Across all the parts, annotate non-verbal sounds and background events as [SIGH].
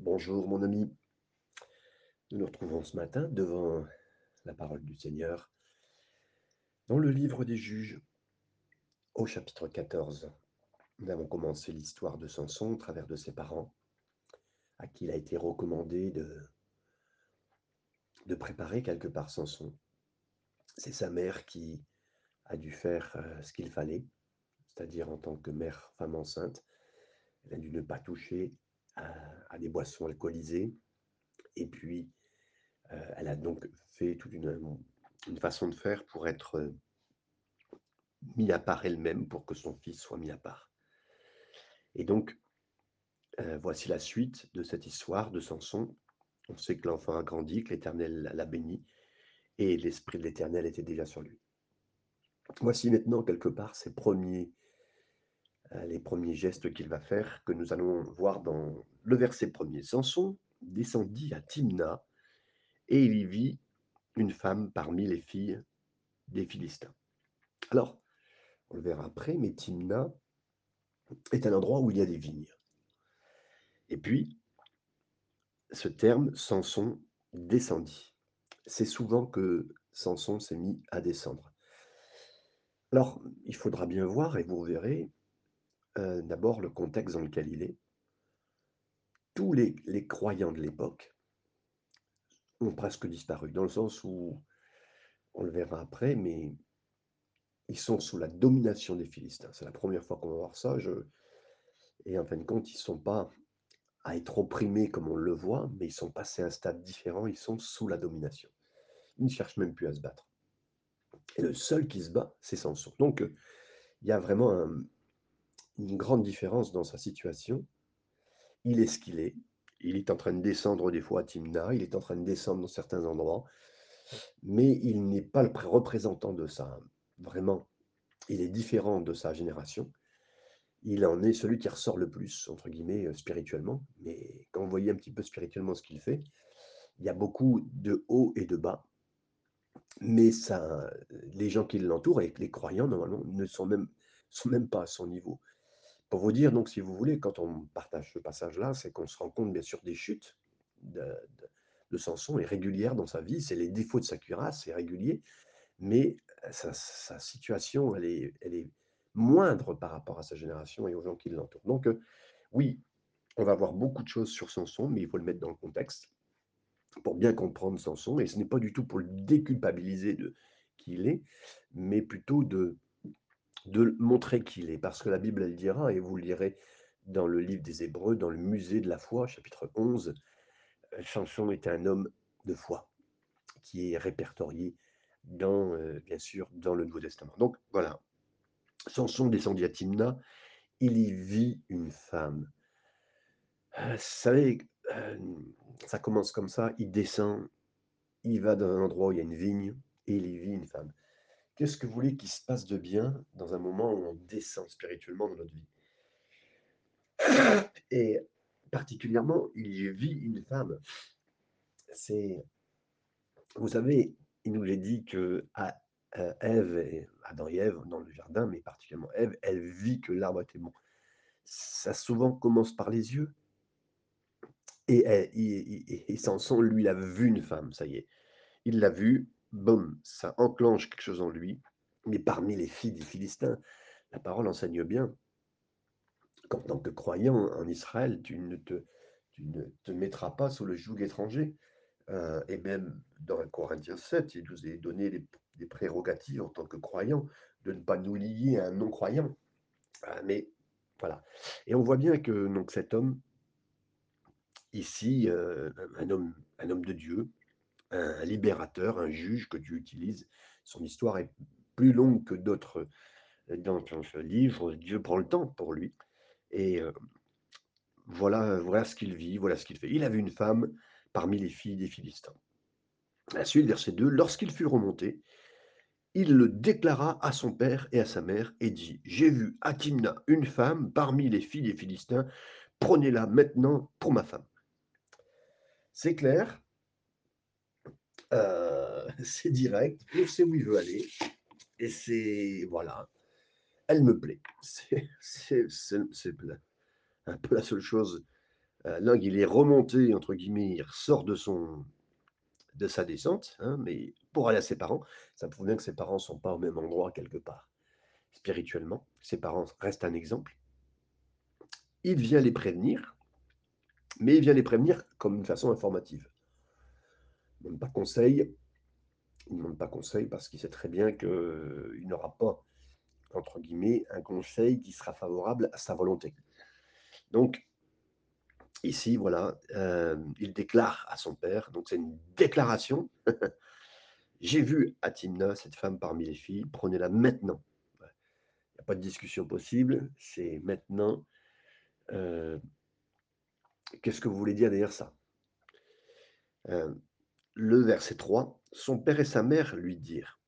Bonjour mon ami, nous nous retrouvons ce matin devant la parole du Seigneur dans le livre des juges au chapitre 14. Nous avons commencé l'histoire de Samson au travers de ses parents à qui il a été recommandé de, de préparer quelque part Samson. C'est sa mère qui a dû faire euh, ce qu'il fallait, c'est-à-dire en tant que mère femme enceinte, elle a dû ne pas toucher à, des boissons alcoolisées. Et puis, euh, elle a donc fait toute une, façon de faire pour être euh, mis à part elle-même, pour que son fils soit mis à part. Et donc, euh, voici la suite de cette histoire de Samson. On sait que l'enfant a grandi, que l'Éternel l'a béni, et l'Esprit de l'Éternel était déjà sur lui. Voici maintenant quelque part ses premiers les premiers gestes qu'il va faire, que nous allons voir dans le verset premier. Samson descendit à Timna et il y vit une femme parmi les filles des Philistins. Alors, on le verra après, mais Timna est un endroit où il y a des vignes. Et puis, ce terme, Samson descendit. C'est souvent que Samson s'est mis à descendre. Alors, il faudra bien voir, et vous verrez, euh, d'abord le contexte dans lequel il est. Tous les, croyants de l'époque ont presque disparu, dans le sens où, on le verra après, mais ils sont sous la domination des Philistins. C'est la première fois qu'on va voir ça. Je... Et en fin de compte, ils ne sont pas à être opprimés comme on le voit, mais ils sont passés à un stade différent, ils sont sous la domination. Ils ne cherchent même plus à se battre. Et le seul qui se bat, c'est Samson. Donc, il y a vraiment un, une grande différence dans sa situation. Il est ce qu'il est. Il est en train de descendre des fois à Timna, il est en train de descendre dans certains endroits, mais il n'est pas le représentant de ça. Vraiment, il est différent de sa génération. Il en est celui qui ressort le plus, entre guillemets, euh, spirituellement. Mais quand vous voyez un petit peu spirituellement ce qu'il fait, il y a beaucoup de haut et de bas. Mais ça, les gens qui l'entourent, et les croyants, normalement, ne sont même pas à son niveau. Pour vous dire, donc, si vous voulez, quand on partage ce passage-là, c'est qu'on se rend compte, bien sûr, des chutes de, de, Samson est régulière dans sa vie. C'est les défauts de sa cuirasse, c'est régulier, mais euh, sa, situation, elle est, elle est moindre par rapport à sa génération et aux gens qui l'entourent. Donc, euh, oui, on va voir beaucoup de choses sur Samson, mais il faut le mettre dans le contexte pour bien comprendre Samson. Et ce n'est pas du tout pour le déculpabiliser de qui il est, mais plutôt de de montrer qui il est. Parce que la Bible, elle dira, et vous lirez dans le livre des Hébreux, dans le musée de la foi, chapitre 11, euh, Samson était un homme de foi, qui est répertorié dans, euh, bien sûr, dans le Nouveau Testament. Donc voilà, Samson descendit à Timna, il y vit une femme. Euh, vous savez, ça commence comme ça, il descend, il va dans un endroit où il y a une vigne, et il y vit une femme. Qu'est-ce que vous voulez qu'il se passe de bien dans un moment où on descend spirituellement dans notre vie? [COUGHS] Et particulièrement, il y vit une femme. C'est, vous savez, il nous est dit que à, euh, Ève, et, Adam et Ève dans le jardin, mais particulièrement Ève, elle vit que l'arbre était bon. Ça souvent commence par les yeux. Et, et, lui, il a vu une femme, ça y est. Il l'a vue, boum, ça enclenche quelque chose en lui. Mais parmi les filles des Philistins, la parole enseigne bien qu'en tant que croyant en Israël, tu ne te, mettras pas sous le joug étranger. Euh, et même dans Corinthiens 7, il nous est donné des, prérogatives en tant que croyant de ne pas nous lier à un non-croyant. Ah, mais voilà. Et on voit bien que donc, cet homme, ici, euh, un, homme, un homme de Dieu, un libérateur, un juge que Dieu utilise. Son histoire est plus longue que d'autres euh, dans ce livre. Dieu prend le temps pour lui. Et euh, voilà, voilà ce qu'il vit, voilà ce qu'il fait. Il avait une femme parmi les filles des Philistins. La suite, verset 2, lorsqu'il fut remonté, il le déclara à son père et à sa mère et dit, j'ai vu à Timna une femme parmi les filles des Philistins, prenez-la maintenant pour ma femme. C'est clair, euh, [LAUGHS] c'est direct, on sait où il veut aller. Et c'est. Voilà. Elle me plaît. [LAUGHS] C'est un peu la seule chose là, il est remonté, entre guillemets, il ressort de son de sa descente, hein, mais pour aller à ses parents, ça prouve bien que ses parents ne sont pas au même endroit quelque part, spirituellement. Ses parents restent un exemple. Il vient les prévenir, mais il vient les prévenir comme une façon informative. Il ne demande pas conseil, il ne pas conseil parce qu'il sait très bien qu'il n'aura pas, entre guillemets, un conseil qui sera favorable à sa volonté. Donc, ici, voilà, euh, il déclare à son père, donc c'est une déclaration. [LAUGHS] J'ai vu Atimna, cette femme parmi les filles, prenez-la maintenant. Il n'y a pas de discussion possible, c'est maintenant. Euh, qu'est-ce que vous voulez dire derrière ça? Euh, Le verset 3, son père et sa mère lui dirent,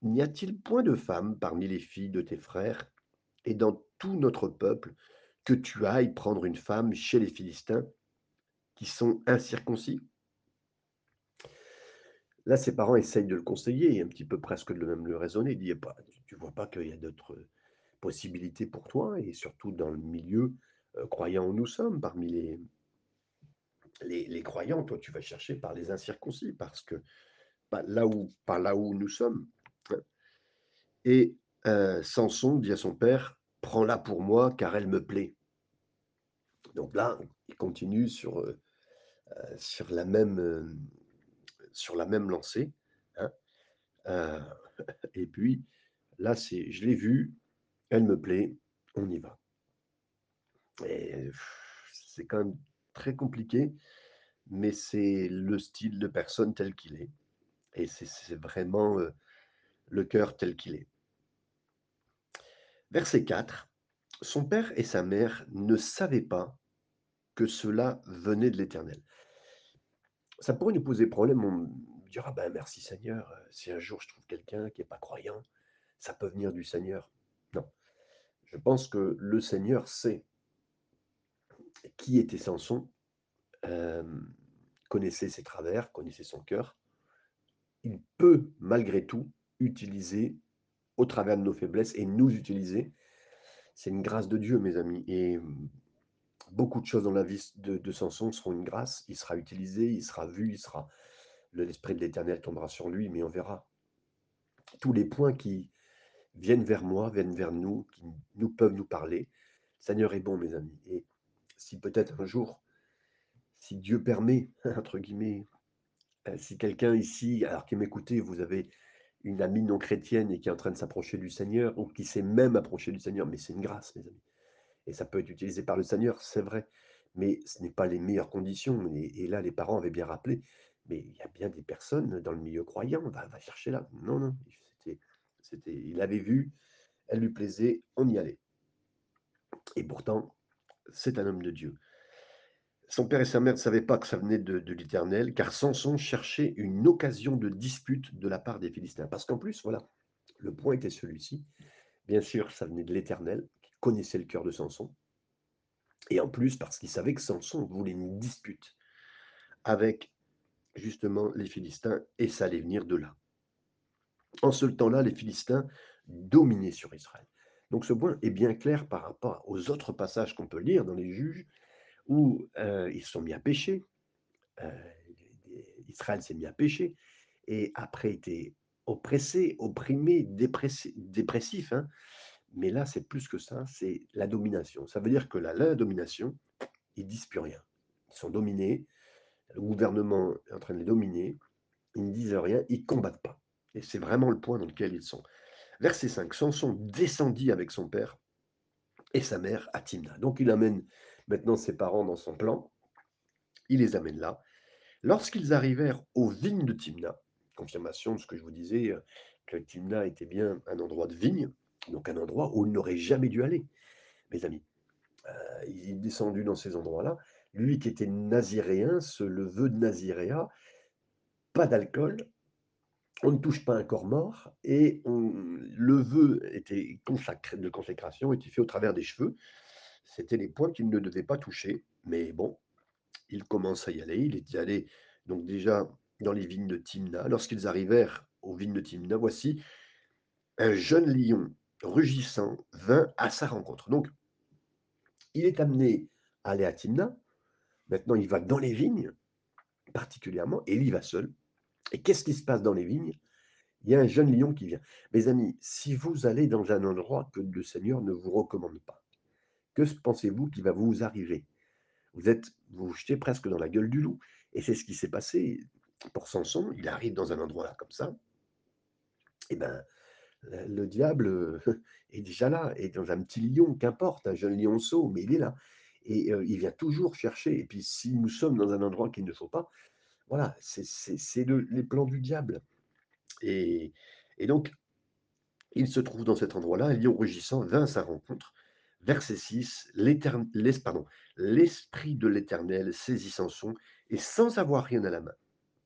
N'y a-t-il point de femme parmi les filles de tes frères et dans tout notre peuple que tu ailles prendre une femme chez les Philistins qui sont incirconcis? Là, ses parents essayent de le conseiller, un petit peu presque de même le raisonner. Il dit, pas, tu vois pas qu'il y a d'autres possibilités pour toi, et surtout dans le milieu euh, croyant où nous sommes, parmi les, les, croyants, toi, tu vas chercher par les incirconcis, parce que là où, par là où nous sommes. Hein. Et euh, Samson dit à son père, prends-la pour moi, car elle me plaît. Donc là, il continue sur, euh, euh, la, même, lancée. Hein. [LAUGHS] et puis, là, c'est, je l'ai vue, elle me plaît, on y va. C'est quand très compliqué, mais c'est le style de personne tel qu'il est. Et c'est vraiment le cœur tel qu'il est. Verset 4. Son père et sa mère ne savaient pas que cela venait de l'Éternel. Ça pourrait nous poser problème, on dira, ben merci Seigneur, si un jour je trouve quelqu'un qui n'est pas croyant, ça peut venir du Seigneur. Non, je pense que le Seigneur sait qui était Samson, connaissait ses travers, connaissait son cœur. Il peut malgré tout utiliser au travers de nos faiblesses et nous utiliser. C'est une grâce de Dieu, mes amis. Et beaucoup de choses dans la vie de, Samson seront une grâce. Il sera utilisé, il sera vu, il sera. L'esprit de l'Éternel tombera sur lui, mais on verra. Tous les points qui viennent vers moi, viennent vers nous, qui nous peuvent nous parler. Seigneur est bon, mes amis. Et si peut-être un jour, si Dieu permet, [LAUGHS] entre guillemets, euh, si quelqu'un ici, alors qui m'écoutez, vous avez une amie non chrétienne et qui est en train de s'approcher du Seigneur, ou qui s'est même approché du Seigneur, mais c'est une grâce, mes amis. Et ça peut être utilisé par le Seigneur, c'est vrai, mais ce n'est pas les meilleures conditions. Et, là, les parents avaient bien rappelé, mais il y a bien des personnes dans le milieu croyant, va, va chercher là. Non, non, c'était, c'était, il avait vu, elle lui plaisait, on y allait. Et pourtant, c'est un homme de Dieu. Son père et sa mère ne savaient pas que ça venait de, l'Éternel, car Samson cherchait une occasion de dispute de la part des Philistins. Parce qu'en plus, voilà, le point était celui-ci. Bien sûr, ça venait de l'Éternel, qui connaissait le cœur de Samson. Et en plus, parce qu'il savait que Samson voulait une dispute avec justement les Philistins, et ça allait venir de là. En ce temps-là, les Philistins dominaient sur Israël. Donc ce point est bien clair par rapport aux autres passages qu'on peut lire dans les juges, où ils se sont mis à pécher. Israël s'est mis à pécher et après été oppressé, opprimé, dépressif. Hein. Mais là, c'est plus que ça, c'est la domination. Ça veut dire que là, la domination, ils disent plus rien. Ils sont dominés, le gouvernement est en train de les dominer, ils ne disent rien, ils ne combattent pas. Et c'est vraiment le point dans lequel ils sont. Verset 5, Samson descendit avec son père et sa mère à Timna. Donc il amène maintenant ses parents dans son plan. Il les amène là. Lorsqu'ils arrivèrent aux vignes de Timna, confirmation de ce que je vous disais, euh, que Timna était bien un endroit de vigne, donc un endroit où il n'aurait jamais dû aller, mes amis. Euh, il est descendu dans ces endroits-là. Lui qui était naziréen, ce le vœu de naziréa, pas d'alcool, on ne touche pas un corps mort, et le vœu était de consécration était fait au travers des cheveux. C'était les points qu'il ne devait pas toucher. Mais bon, il commence à y aller. Il est allé donc déjà dans les vignes de Timna. Lorsqu'ils arrivèrent aux vignes de Timna, voici un jeune lion rugissant vint à sa rencontre. Donc, il est amené à aller à Timna Maintenant, il va dans les vignes, particulièrement, et il va seul. Et qu'est-ce qui se passe dans les vignes? Il y a un jeune lion qui vient. Mes amis, si vous allez dans un endroit que le Seigneur ne vous recommande pas, que pensez-vous qui va vous arriver? Vous êtes, vous jetez presque dans la gueule du loup. Et c'est ce qui s'est passé pour Samson. Il arrive dans un endroit comme ça. Et ben, le diable [LAUGHS] est déjà là, et dans un petit lion, qu'importe, un jeune lionceau, mais il est là. Et il vient toujours chercher. Et puis, si nous sommes dans un endroit qu'il ne faut pas, voilà, c'est le, les plans du diable. Et, et, donc, il se trouve dans cet endroit-là, lion rugissant vint sa rencontre. Verset 6, l'esprit de l'Éternel saisit Samson, et sans avoir rien à la main,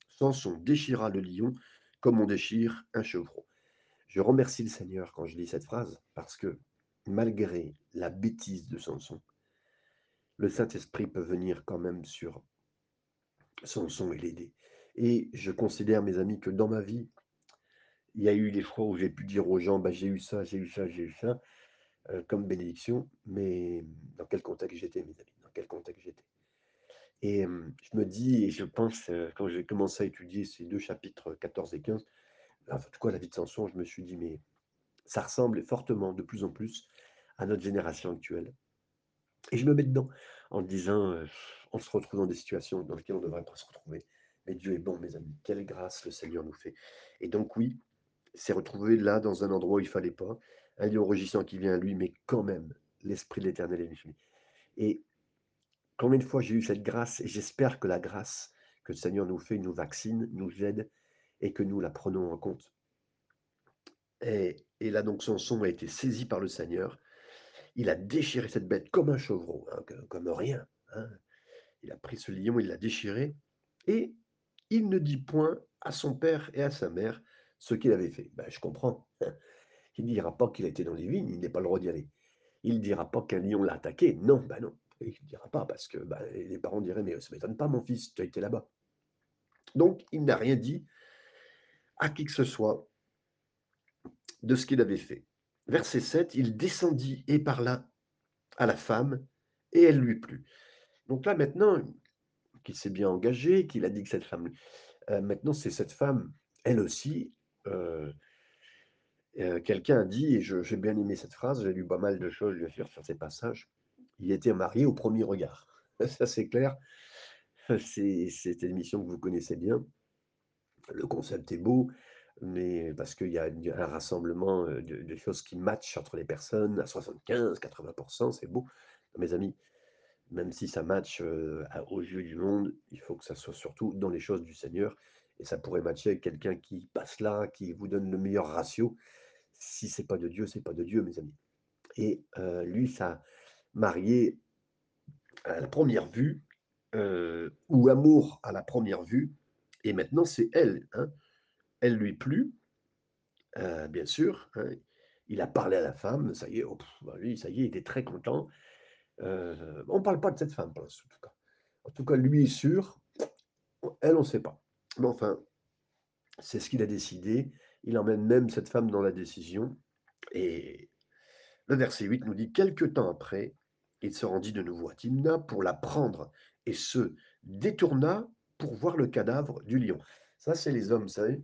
Samson déchira le lion comme on déchire un chevreau. Je remercie le Seigneur quand je lis cette phrase, parce que malgré la bêtise de Samson, le Saint-Esprit peut venir quand même sur Samson et l'aider. Et je considère, mes amis, que dans ma vie, il y a eu des fois où j'ai pu dire aux gens, bah, j'ai eu ça, j'ai eu ça, j'ai eu ça, euh, comme bénédiction, mais dans quel contexte j'étais, mes amis, dans quel contexte j'étais. Et je me dis, et je pense, quand j'ai commencé à étudier ces deux chapitres 14 et 15, en tout cas la vie de Samson, je me suis dit, mais ça ressemble fortement, de plus en plus, à notre génération actuelle. Et je me mets dedans en disant, on se retrouve dans des situations dans lesquelles on ne devrait pas se retrouver. Mais Dieu est bon, mes amis. Quelle grâce le Seigneur nous fait. Et donc, oui, c'est retrouvé là, dans un endroit où il ne fallait pas. Un lion rugissant qui vient à lui, mais quand même, l'Esprit de l'Éternel est venu. Et combien de fois j'ai eu cette grâce, et j'espère que la grâce que le Seigneur nous fait nous vaccine, nous aide, et que nous la prenons en compte. Et, là, donc, son a été saisi par le Seigneur. Il a déchiré cette bête comme un chevreau, hein, comme rien. Hein. Il a pris ce lion, il l'a déchiré, et il ne dit point à son père et à sa mère ce qu'il avait fait. Ben, je comprends. [LAUGHS] Il ne dira pas qu'il a été dans les vignes, il n'est pas le droit d'y aller. Il ne dira pas qu'un lion l'a attaqué. Non, ben non. Il ne dira pas parce que ben, les parents diraient Mais ça ne m'étonne pas, mon fils, tu as été là-bas. Donc, il n'a rien dit à qui que ce soit de ce qu'il avait fait. Verset 7 Il descendit et parla à la femme, et elle lui plut. Donc là, maintenant, qu'il s'est bien engagé, qu'il a dit que cette femme. Euh, maintenant, c'est cette femme, elle aussi. Euh, euh, quelqu'un a dit, et j'ai bien aimé cette phrase, j'ai lu pas mal de choses, sur ces passages. Il était marié au premier regard. [LAUGHS] Ça, c'est clair. [LAUGHS] C'est une émission que vous connaissez bien. Le concept est beau, mais parce qu'il y a un rassemblement de, choses qui matchent entre les personnes à 75, 80%, c'est beau. Mes amis, même si ça match aux yeux du monde, il faut que ça soit surtout dans les choses du Seigneur. Et ça pourrait matcher avec quelqu'un qui passe là, qui vous donne le meilleur ratio. Si c'est pas de Dieu, c'est pas de Dieu, mes amis. Et lui, ça marié à la première vue, ou amour à la première vue. Et maintenant, c'est elle. Hein. Elle lui plut, bien sûr. Hein. Il a parlé à la femme, ça y est, oh, bah, ça y est, il était très content. Euh, on ne parle pas de cette femme, en tout cas. En tout cas, lui est sûr, elle, on ne sait pas. Mais enfin, c'est ce qu'il a décidé. Il emmène même cette femme dans la décision. Et le verset 8 nous dit, quelque temps après, il se rendit de nouveau à Timna pour la prendre et se détourna pour voir le cadavre du lion. Ça, c'est les hommes, vous savez.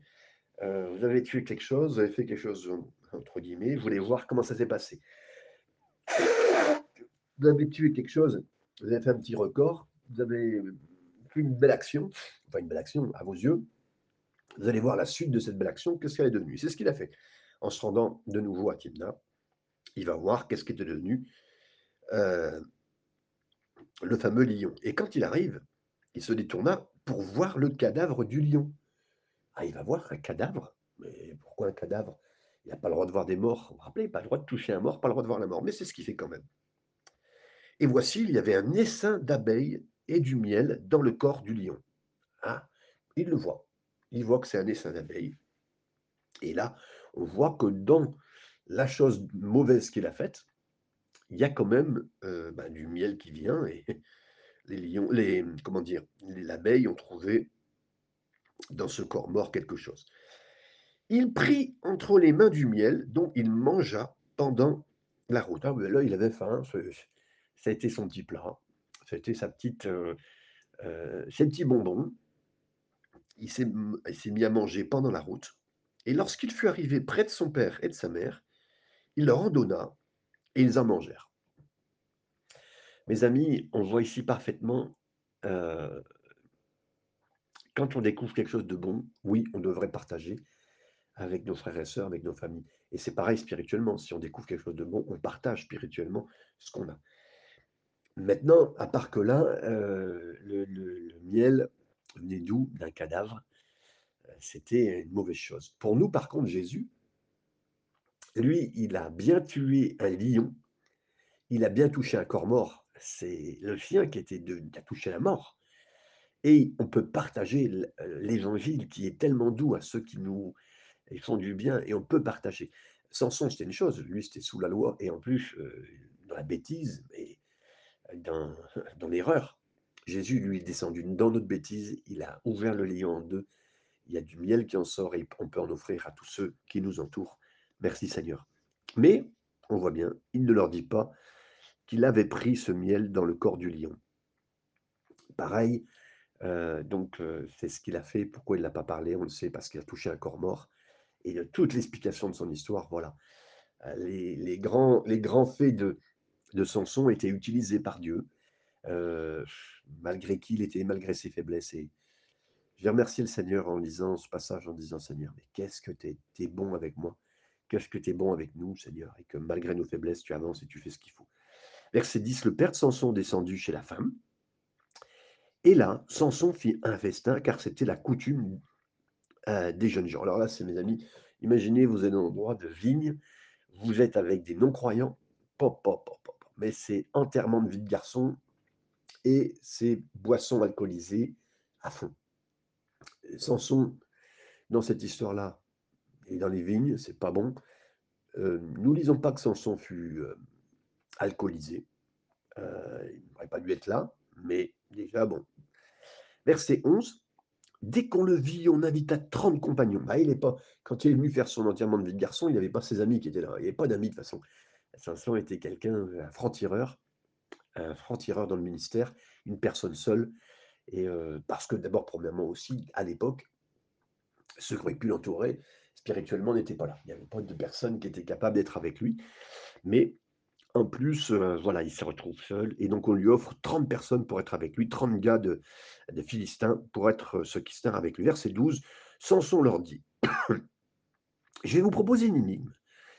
Euh, vous avez tué quelque chose, vous avez fait quelque chose, entre guillemets, vous voulez voir comment ça s'est passé vous avez tué quelque chose, vous avez fait un petit record, vous avez fait une belle action, enfin une belle action à vos yeux, vous allez voir la suite de cette belle action, qu'est-ce qu'elle est devenue. C'est ce qu'il a fait. En se rendant de nouveau à Timna, il va voir qu'est-ce qui était devenu euh, le fameux lion. Et quand il arrive, il se détourna pour voir le cadavre du lion. Ah, il va voir un cadavre? Mais pourquoi un cadavre? Il n'a pas le droit de voir des morts. Vous vous rappelez, pas le droit de toucher un mort, pas le droit de voir la mort. Mais c'est ce qu'il fait quand même. Et voici, il y avait un essaim d'abeilles et du miel dans le corps du lion. Ah, il le voit. Il voit que c'est un essaim d'abeilles. Et là, on voit que dans la chose mauvaise qu'il a faite, il y a quand même euh, ben, du miel qui vient et [LAUGHS] les lions, les comment dire, les abeilles ont trouvé dans ce corps mort quelque chose. Il prit entre les mains du miel dont il mangea pendant la route. Ah, là, il avait faim. Ça a été son petit plat. Ça a été sa petite, euh, heu, ses petits bonbons. Il s'est mis à manger pendant la route et lorsqu'il fut arrivé près de son père et de sa mère, il leur en donna et ils en mangèrent. Mes amis, on voit ici parfaitement, heu quand on découvre quelque chose de bon, oui, on devrait partager avec nos frères et sœurs, avec nos familles et c'est pareil spirituellement. Si on découvre quelque chose de bon, on partage spirituellement ce qu'on a. Maintenant, à part que là, heu, le miel venait d'où? D'un cadavre, heu, c'était une mauvaise chose. Pour nous, par contre, Jésus lui, il a bien tué un lion, il a bien touché un corps mort. C'est le chien qui était de a touché la mort et on peut partager heu, l'évangile qui est tellement doux à ceux qui nous font du bien et on peut partager. Samson, c'était une chose, lui, c'était sous la loi et en plus, dans la bêtise et [LAUGHS] dans l'erreur. Jésus, lui, est descendu dans notre bêtise, il a ouvert le lion en 2, il y a du miel qui en sort et on peut en offrir à tous ceux qui nous entourent. Merci Seigneur. Mais on voit bien, il ne leur dit pas qu'il avait pris ce miel dans le corps du lion. Pareil, heu, donc heu, c'est ce qu'il a fait. Pourquoi il l'a pas parlé? On le sait parce qu'il a touché un corps mort et heu, toute l'explication de son histoire, voilà. Grands les grands faits de de Samson étaient utilisés par Dieu, heu, malgré qui il était, malgré ses faiblesses et j'ai remercié le Seigneur en lisant ce passage, en disant: «Seigneur, mais qu'est-ce que tu es bon avec moi? Qu'est-ce que tu es bon avec nous, Seigneur? Et que malgré nos faiblesses, tu avances et tu fais ce qu'il faut». Verset 10: «Le père de Samson descendit chez la femme» et là, Samson fit un festin car c'était la coutume, heu, des jeunes gens. Alors là, c'est mes amis, imaginez, vous êtes dans un endroit de vigne, vous êtes avec des non-croyants, po po po po po mais c'est enterrement de vie de garçon et c'est boissons alcoolisées à fond. Samson, dans cette histoire-là, est dans les vignes, c'est pas bon. Heu, nous lisons pas que Samson fut, heu, alcoolisé, heu, il n'aurait pas dû être là, mais déjà bon. Verset 11: «Dès qu'on le vit, on invita 30 compagnons». Ah, il est pas quand il est venu faire son enterrement de vie de garçon, il y avait pas ses amis qui étaient là, il y avait pas d'amis de toute façon. Samson était quelqu'un, un franc-tireur, un franc-tireur dans le ministère, une personne seule et parce que d'abord, premièrement aussi, à l'époque ceux qui auraient pu l'entourer, spirituellement, n'étaient pas là. Il y avait pas de personnes qui étaient capables d'être avec lui, mais en plus, voilà, il se retrouve seul et donc on lui offre 30 personnes pour être avec lui, 30 gars de Philistins pour être, ceux qui se avec lui. Verset 12, Samson leur dit: «Je vais vous proposer une énigme.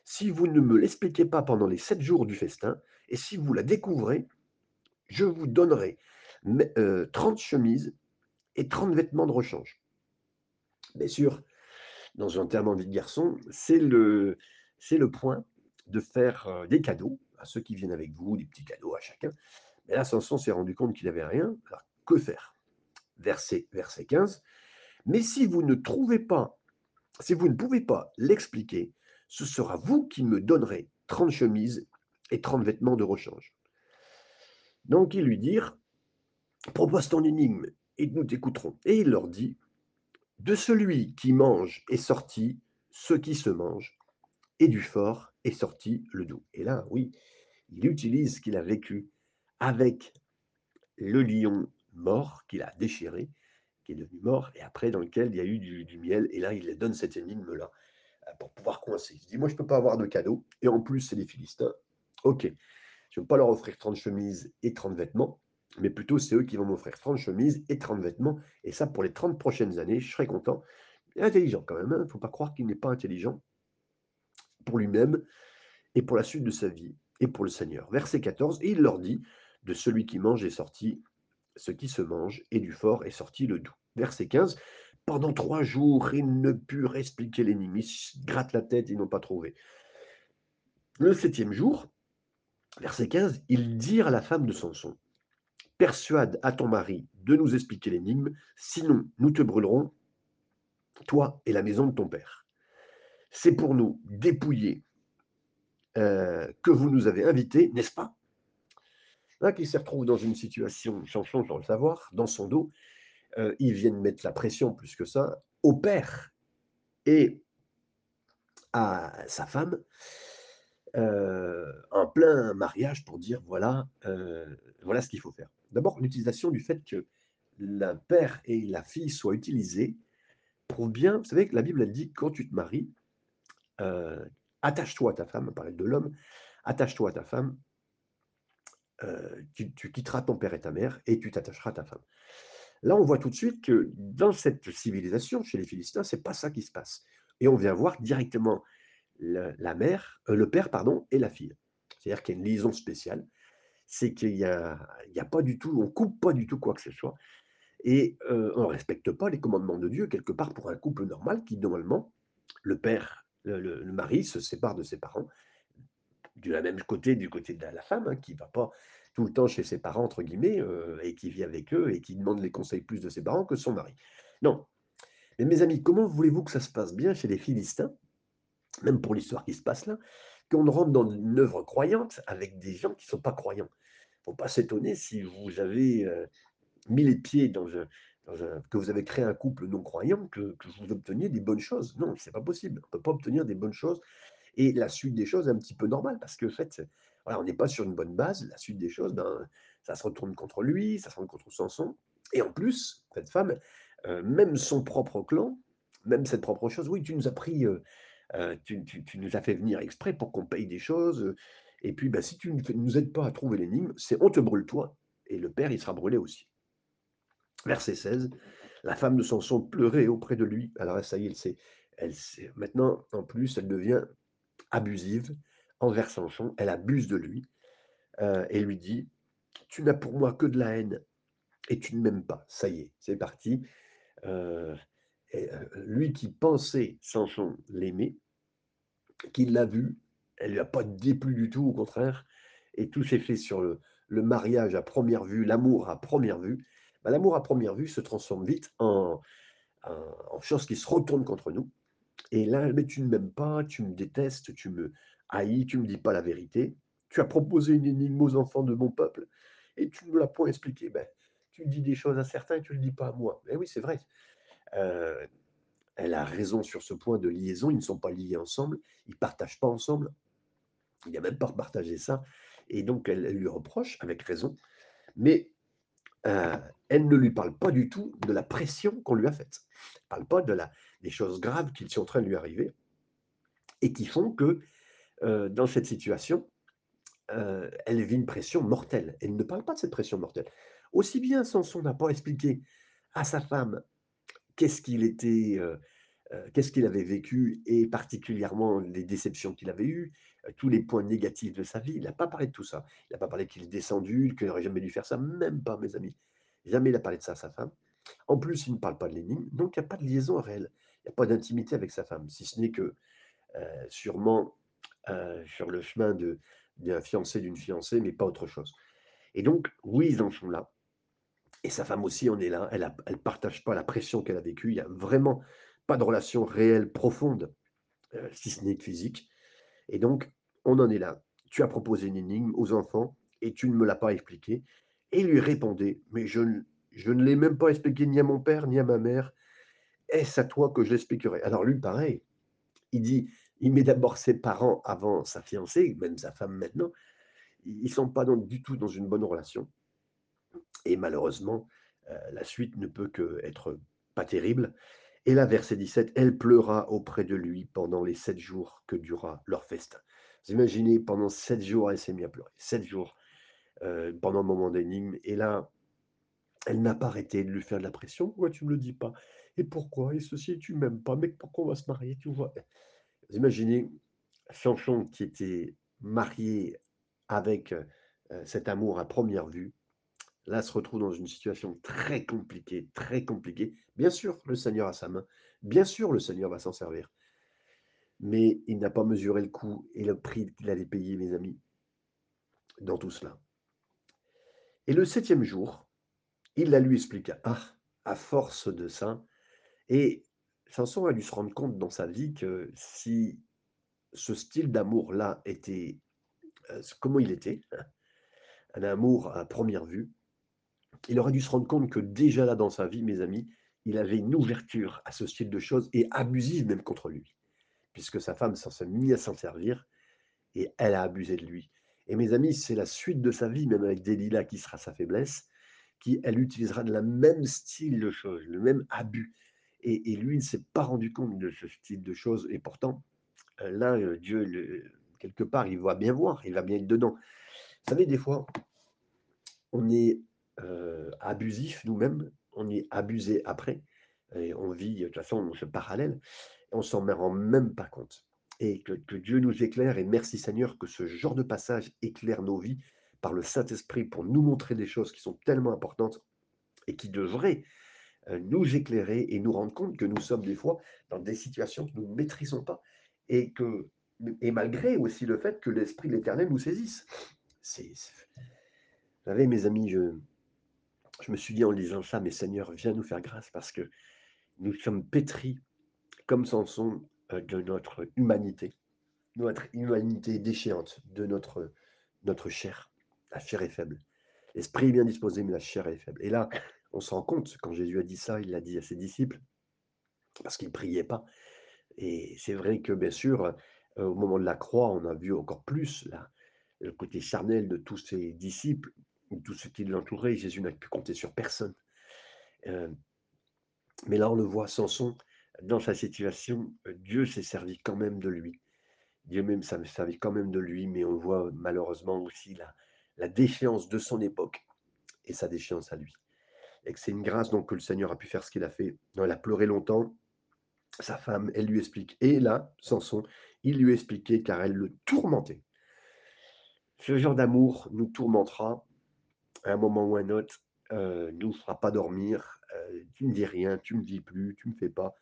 Si vous ne me l'expliquez pas pendant les 7 jours du festin et si vous la découvrez, je vous donnerai mais heu, 30 chemises et 30 vêtements de rechange». Bien sûr, dans un enterrement de vie de garçon, c'est le point de faire, heu, des cadeaux à ceux qui viennent avec vous, des petits cadeaux à chacun. Mais là, Samson s'est rendu compte qu'il avait rien, alors que faire? Verset verset 15: «Mais si vous ne trouvez pas si vous ne pouvez pas l'expliquer, ce sera vous qui me donnerez 30 chemises et 30 vêtements de rechange». Donc ils lui dirent: «Propose ton énigme et nous t'écouterons» et il leur dit: «De celui qui mange est sorti ce qui se mange et du fort est sorti le doux» et là, oui, il utilise ce qu'il a vécu avec le lion mort qu'il a déchiré, qui est devenu mort et après dans lequel il y a eu du miel. Et là, il donne cette énigme-là, pour pouvoir coincer. Il se dit: «Moi, je peux pas avoir de cadeau et en plus, c'est les Philistins. OK, je vais pas leur offrir 30 chemises et 30 vêtements, mais plutôt c'est eux qui vont m'offrir 30 chemises et 30 vêtements et ça pour les 30 prochaines années, je serai content». Il intelligent quand même, hein, il faut pas croire qu'il n'est pas intelligent pour lui-même et pour la suite de sa vie et pour le Seigneur. Verset 14: «Et il leur dit: "De celui qui mange est sorti ce qui se mange et du fort est sorti le doux"». Verset 15: «Pendant 3 jours, ils ne purent expliquer l'énigme». Ils grattent la tête, ils n'ont pas trouvé. Le 7e jour, verset 15: «Ils dirent à la femme de Samson: "Persuade à ton mari de nous expliquer l'énigme, sinon nous te brûlerons, toi et la maison de ton père. C'est pour nous dépouiller, heu, que vous nous avez invités, n'est-ce pas?" Là, qui se retrouve dans une situation, Samson sans le savoir, dans son dos, heu, ils viennent mettre la pression plus que ça, au père et à sa femme, heu, en plein mariage pour dire: «Voilà, heu, voilà ce qu'il faut faire». D'abord, l'utilisation du fait que le père et la fille soient utilisés pour bien. Vous savez que la Bible, elle dit quand tu te maries, euh, attache-toi à ta femme, on parlait de l'homme, attache-toi à ta femme, euh, tu, quitteras ton père et ta mère et tu t'attacheras à ta femme. Là, on voit tout de suite que dans cette civilisation, chez les Philistins, c'est pas ça qui se passe. Et on vient voir directement la, mère, euh, le père, pardon, et la fille. C'est-à-dire qu'il y a une liaison spéciale. C'est qu'il n'y a, a pas du tout, on coupe pas du tout quoi que ce soit. Et euh, on ne respecte pas les commandements de Dieu, quelque part, pour un couple normal qui, normalement, le père, le, mari se sépare de ses parents, du même côté, du côté de la femme, hein, qui ne va pas tout le temps chez ses parents, entre guillemets, euh, et qui vit avec eux, et qui demande les conseils plus de ses parents que son mari. Non. Mais mes amis, comment voulez-vous que ça se passe bien chez les Philistins même pour l'histoire qui se passe là, qu'on rentre dans une œuvre croyante avec des gens qui ne sont pas croyants? Il ne faut pas s'étonner si vous avez euh, mis les pieds dans un, que vous avez créé un couple non croyant, que, vous obteniez des bonnes choses. Non, c'est pas possible. On ne peut pas obtenir des bonnes choses. Et la suite des choses est un petit peu normale, parce que en fait, voilà, on n'est pas sur une bonne base. La suite des choses, ben, ça se retourne contre lui, ça se retourne contre Samson. Et en plus, cette femme, euh, même son propre clan, même cette propre chose, oui, tu nous as pris, euh, tu, nous as fait venir exprès pour qu'on paye des choses. Et puis, bah, si tu ne nous aides pas à trouver l'énigme, c'est on te brûle toi. Et le père, il sera brûlé aussi. Verset 16. La femme de Samson pleurait auprès de lui. Alors, ça y est, elle, elle maintenant, en plus, elle devient abusive envers Samson. Elle abuse de lui et lui dit Tu n'as pour moi que de la haine et tu ne m'aimes pas. Ça y est, c'est parti. Euh, lui qui pensait Samson l'aimer, qui l'a vu, elle ne l'a pas déplu du tout, au contraire, et tout s'est fait sur le, mariage à première vue, l'amour à première vue. Bah, l'amour à première vue se transforme vite en, en, chose qui se retourne contre nous. Et là, mais tu ne m'aimes pas, tu me détestes, tu me haïs, tu ne me dis pas la vérité. Tu as proposé une énigme aux enfants de mon peuple et tu ne me l'as pas expliqué. Ben, tu dis des choses à certains et tu ne le dis pas à moi. Mais oui, c'est vrai. Euh, elle a raison sur ce point de liaison. Ils ne sont pas liés ensemble. Ils ne partagent pas ensemble. Il n'y a même pas partagé ça. Et donc, elle, lui reproche, avec raison. Mais euh, elle ne lui parle pas du tout de la pression qu'on lui a faite. Elle ne parle pas de des choses graves qui sont en train de lui arriver et qui font que, euh, dans cette situation, elle vit une pression mortelle. Elle ne parle pas de cette pression mortelle. Aussi bien Samson n'a pas expliqué à sa femme qu'est-ce qu'il était, qu'est-ce qu'il avait vécu et particulièrement les déceptions qu'il avait eues, tous les points négatifs de sa vie. Il n'a pas parlé de tout ça. Il n'a pas parlé qu'il est descendu, qu'il n'aurait jamais dû faire ça, même pas, mes amis. Jamais il n'a parlé de ça à sa femme. En plus, il ne parle pas de l'énigme, donc il n'y a pas de liaison réelle. Il n'y a pas d'intimité avec sa femme, si ce n'est que sûrement sur le chemin d'un fiancé, d'une fiancée, mais pas autre chose. Et donc, oui, ils en sont là. Et sa femme aussi en est là. Elle ne partage pas la pression qu'elle a vécue. Il n'y a vraiment pas de relation réelle, profonde, euh, si ce n'est physique. Et donc, on en est là. Tu as proposé une énigme aux enfants et tu ne me l'as pas expliqué. Et lui répondait, mais je, je ne l'ai même pas expliqué ni à mon père, ni à ma mère. Est-ce à toi que je l'expliquerai? Alors lui, pareil, il dit, il met d'abord ses parents avant sa fiancée, même sa femme maintenant. Ils ne sont pas du tout dans une bonne relation. Et malheureusement, euh, la suite ne peut qu'être pas terrible. Et là, verset 17, elle pleura auprès de lui pendant les sept jours que dura leur festin. Vous imaginez, pendant sept jours, elle s'est mise à pleurer. Sept jours, euh, pendant le moment d'énigme. Et là, elle n'a pas arrêté de lui faire de la pression. Pourquoi tu ne me le dis pas? Et pourquoi? Et ceci, tu m'aimes pas. Mais pourquoi on va se marier? Tu vois? Vous imaginez Chanchon qui était marié avec euh, cet amour à première vue, là se retrouve dans une situation très compliquée, très compliquée. Bien sûr, le Seigneur a sa main. Bien sûr, le Seigneur va s'en servir. Mais il n'a pas mesuré le coût et le prix qu'il allait payer, mes amis, dans tout cela. Et le septième jour, il la lui expliqua. Ah, à force de ça. Et Samson a dû se rendre compte dans sa vie que si ce style d'amour-là était euh, comment il était, hein, un amour à première vue, il aurait dû se rendre compte que déjà là dans sa vie, mes amis, il avait une ouverture à ce style de choses et abusive même contre lui, puisque sa femme s'en s'est mise à s'en servir et elle a abusé de lui. Et mes amis, c'est la suite de sa vie, même avec Delilah qui sera sa faiblesse, qui, elle, utilisera le même style de choses, le même abus. Et, et lui, ne s'est pas rendu compte de ce style de choses. Et pourtant, euh, là, euh, Dieu, quelque part, il va bien voir, il va bien être dedans. Vous savez, des fois, on est euh, abusif nous-mêmes, on est abusé après, et on vit de toute façon ce parallèle, et on s'en rend même pas compte. Et que, Dieu nous éclaire, et merci Seigneur que ce genre de passage éclaire nos vies par le Saint-Esprit pour nous montrer des choses qui sont tellement importantes et qui devraient nous éclairer et nous rendre compte que nous sommes des fois dans des situations que nous ne maîtrisons pas et que et malgré aussi le fait que l'Esprit de l'Éternel nous saisisse. Vous savez, mes amis, je, je me suis dit en lisant ça, mais Seigneur, viens nous faire grâce parce que nous sommes pétris comme Samson euh, de notre humanité, notre humanité déchéante, de notre, notre chair. La chair est faible. L'esprit est bien disposé, mais la chair est faible. Et là, on se rend compte, quand Jésus a dit ça, il l'a dit à ses disciples, parce qu'ils ne priaient pas. Et c'est vrai que, bien sûr, euh, au moment de la croix, on a vu encore plus là, le côté charnel de tous ses disciples, ou tous ceux qui l'entouraient. Jésus n'a pu compter sur personne. Euh, mais là, on le voit, Samson, dans sa situation, euh, Dieu s'est servi quand même de lui. Dieu même s'est servi quand même de lui, mais on voit malheureusement aussi la, la déchéance de son époque et sa déchéance à lui. Et que c'est une grâce donc que le Seigneur a pu faire ce qu'il a fait. Il a pleuré longtemps. Sa femme, elle lui explique. Et là, Samson, il lui a expliqué car elle le tourmentait. Ce genre d'amour nous tourmentera à un moment ou à un autre, euh, nous fera pas dormir. euh, tu me dis rien, tu me dis plus, tu me fais pas.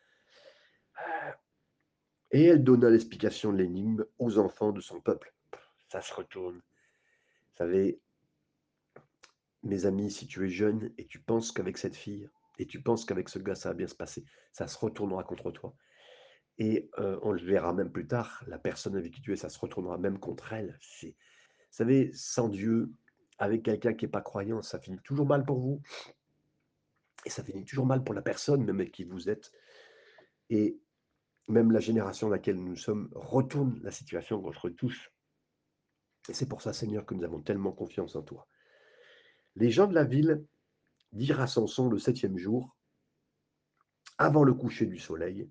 Et elle donna l'explication de l'énigme aux enfants de son peuple. Ça se retourne. Vous savez, mes amis, si tu es jeune et tu penses qu'avec cette fille, et tu penses qu'avec ce gars, ça va bien se passer, ça se retournera contre toi. Et euh, on le verra même plus tard, la personne avec qui tu es, ça se retournera même contre elle. Vous savez, sans Dieu, avec quelqu'un qui n'est pas croyant, ça finit toujours mal pour vous. Et ça finit toujours mal pour la personne, même avec qui vous êtes. Et même la génération dans laquelle nous sommes retourne la situation contre tous. Et c'est pour ça, Seigneur, que nous avons tellement confiance en toi. Les gens de la ville dirent à Samson le septième jour, avant le coucher du soleil,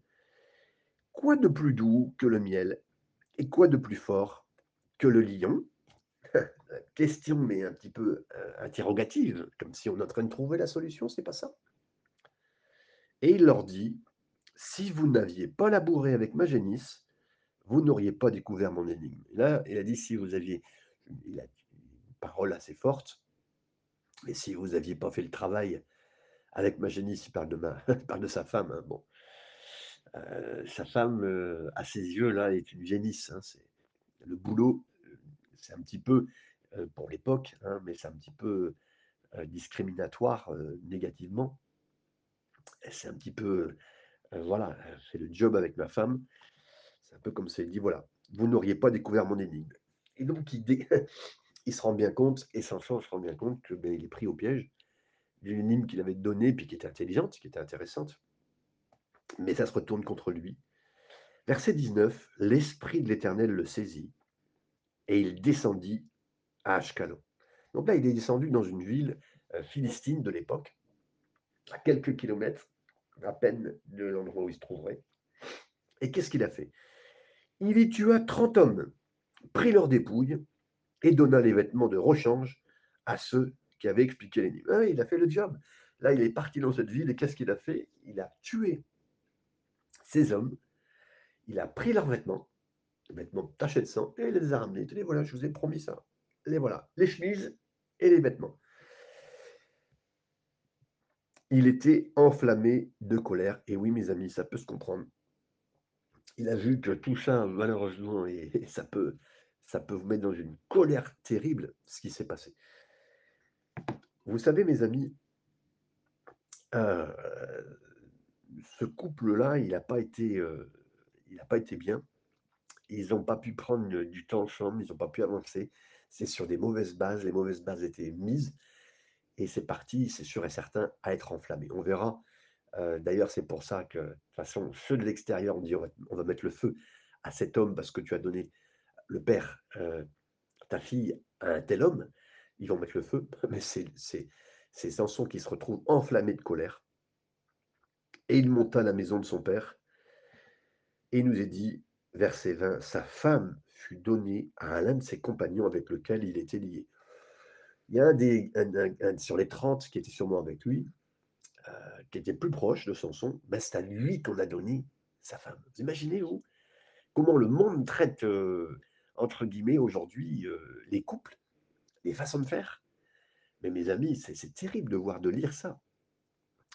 Quoi de plus doux que le miel Et quoi de plus fort que le lion? [LAUGHS] Question, mais un petit peu euh, interrogative, comme si on est en train de trouver la solution, c'est pas ça Et il leur dit, si vous n'aviez pas labouré avec ma génisse, vous n'auriez pas découvert mon énigme. Et là, il a dit, si vous aviez, il une parole assez forte, mais si vous n'aviez pas fait le travail avec ma génisse, il parle de, ma, [LAUGHS] de sa femme, hein, bon. Euh, sa femme, euh, à ses yeux, là, est une génisse. hein, c'est le boulot, euh, c'est un petit peu, pour l'époque, hein, mais c'est un petit peu discriminatoire négativement. Et C'est un petit peu, voilà, fait le job avec ma femme. C'est un peu comme ça, il dit, voilà, vous n'auriez pas découvert mon énigme. Et donc, il, dé- [LAUGHS] il se rend bien compte, et Samson se rend bien compte que ben, il est pris au piège d'une énigme qu'il avait donnée, puis qui était intelligente, qui était intéressante. Mais ça se retourne contre lui. Verset 19, l'Esprit de l'Éternel le saisit, et il descendit à Ashkelon. Donc là, il est descendu dans une ville euh, philistine de l'époque, à quelques kilomètres à peine de l'endroit où il se trouverait. Et qu'est-ce qu'il a fait? Il y tua 30 hommes, prit leurs dépouilles et donna les vêtements de rechange à ceux qui avaient expliqué l'énigme. Ah, il a fait le job. Là, il est parti dans cette ville et qu'est-ce qu'il a fait? Il a tué ces hommes, il a pris leurs vêtements, les vêtements tachés de sang, et il les a ramenés. Tenez, voilà, je vous ai promis ça. Les voilà, les chemises et les vêtements. Il était enflammé de colère. Et oui, mes amis, ça peut se comprendre. Il a vu que tout ça, malheureusement, et, et [LAUGHS] ça, peut, ça peut vous mettre dans une colère terrible, ce qui s'est passé. Vous savez, mes amis, euh, ce couple-là, il n'a pas, été, euh, pas été bien. Ils n'ont pas pu prendre du temps ensemble, ils n'ont pas pu avancer. C'est sur des mauvaises bases. Les mauvaises bases étaient mises. Et c'est parti, c'est sûr et certain, à être enflammé. On verra. Euh, D'ailleurs, c'est pour ça que, de toute façon, ceux de l'extérieur dit on va, on va mettre le feu à cet homme parce que tu as donné le père, euh, ta fille, à un tel homme. Ils vont mettre le feu. [LAUGHS] Mais c'est, Samson qui se retrouve enflammé de colère. Et il monta à la maison de son père. Et il nous est dit, verset 20, sa femme fut donnée à l'un de ses compagnons avec lequel il était lié. Il y a un des, sur les 30 qui était sûrement avec lui, euh, qui était plus proche de Samson, ben c'est à lui qu'on a donné sa femme. Vous imaginez, vous, comment le monde traite, euh, entre guillemets, aujourd'hui, euh, les couples, les façons de faire. Mais mes amis, c'est terrible de voir, de lire ça.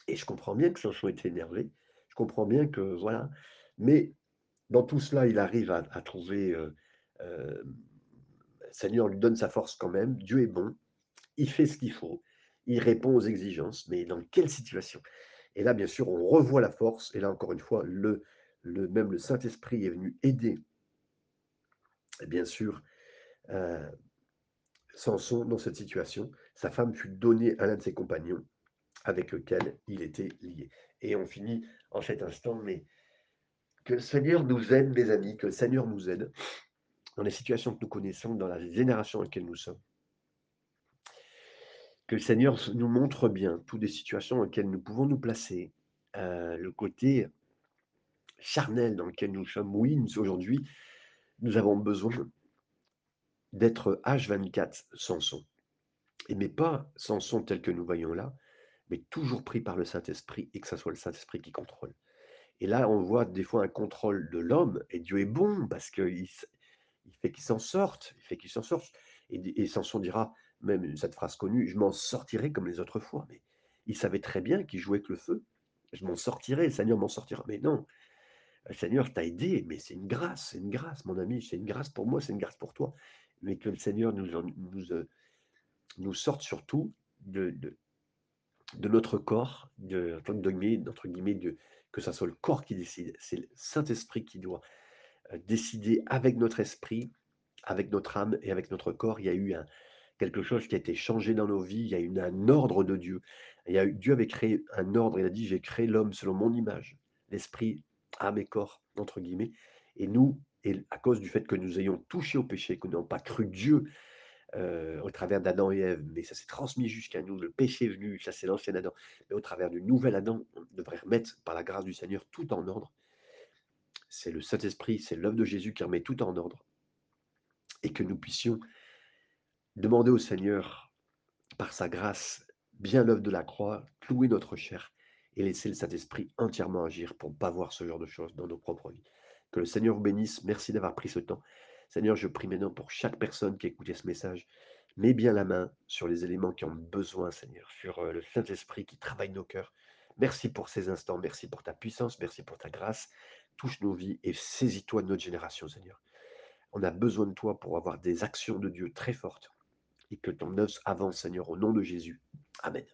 Et je comprends bien que Samson était énervé, je comprends bien que, voilà, mais dans tout cela, il arrive à, trouver, le Seigneur lui donne sa force quand même, Dieu est bon, il fait ce qu'il faut, il répond aux exigences, mais dans quelle situation? Et là, bien sûr, on revoit la force, et là, encore une fois, le même le Saint-Esprit est venu aider, bien sûr, euh, Samson dans cette situation. Sa femme fut donnée à l'un de ses compagnons avec lequel il était lié. Et on finit en cet instant, mais que le Seigneur nous aide, mes amis, que le Seigneur nous aide dans les situations que nous connaissons, dans la génération dans laquelle nous sommes que le Seigneur nous montre bien toutes les situations dans lesquelles nous pouvons nous placer, euh, le côté charnel dans lequel nous sommes. Oui, aujourd'hui, nous avons besoin d'être H24 Samson. Et mais pas Samson tel que nous voyons là, mais toujours pris par le Saint-Esprit et que ce soit le Saint-Esprit qui contrôle. Et là, on voit des fois un contrôle de l'homme, et Dieu est bon parce qu'il il fait qu'il s'en sorte, il fait qu'il s'en sorte. Et, et Samson dira, même cette phrase connue, je m'en sortirai comme les autres fois. Mais il savait très bien qu'il jouait avec le feu. Je m'en sortirai, le Seigneur m'en sortira. Mais non, Seigneur t'a aidé, mais c'est une grâce, c'est une grâce, mon ami, c'est une grâce pour moi, c'est une grâce pour toi. Mais que le Seigneur nous, nous, euh, nous sorte surtout de, de, notre corps, de, de, notre guillemets, de, que ce soit le corps qui décide. C'est le Saint-Esprit qui doit euh, décider avec notre esprit, avec notre âme et avec notre corps. Il y a eu quelque chose qui a été changé dans nos vies. Il y a eu un ordre de Dieu. Il y a eu, Dieu avait créé un ordre. Il a dit J'ai créé l'homme selon mon image, l'esprit, âme et corps, entre guillemets. Et nous, et à cause du fait que nous ayons touché au péché, que nous n'avons pas cru Dieu euh, au travers d'Adam et Ève, mais ça s'est transmis jusqu'à nous. Le péché est venu, ça c'est l'ancien Adam. Mais au travers du nouvel Adam, on devrait remettre par la grâce du Seigneur tout en ordre. C'est le Saint-Esprit, c'est l'œuvre de Jésus qui remet tout en ordre. Et que nous puissions Demander au Seigneur, par sa grâce, bien l'œuvre de la croix, clouer notre chair et laisser le Saint-Esprit entièrement agir pour ne pas voir ce genre de choses dans nos propres vies. Que le Seigneur vous bénisse. Merci d'avoir pris ce temps. Seigneur, je prie maintenant pour chaque personne qui écoutait ce message. Mets bien la main sur les éléments qui ont besoin, Seigneur, sur euh, le Saint-Esprit qui travaille nos cœurs. Merci pour ces instants, merci pour ta puissance, merci pour ta grâce. Touche nos vies et saisis-toi de notre génération, Seigneur. On a besoin de toi pour avoir des actions de Dieu très fortes et que ton œuvre avance, Seigneur, au nom de Jésus. Amen.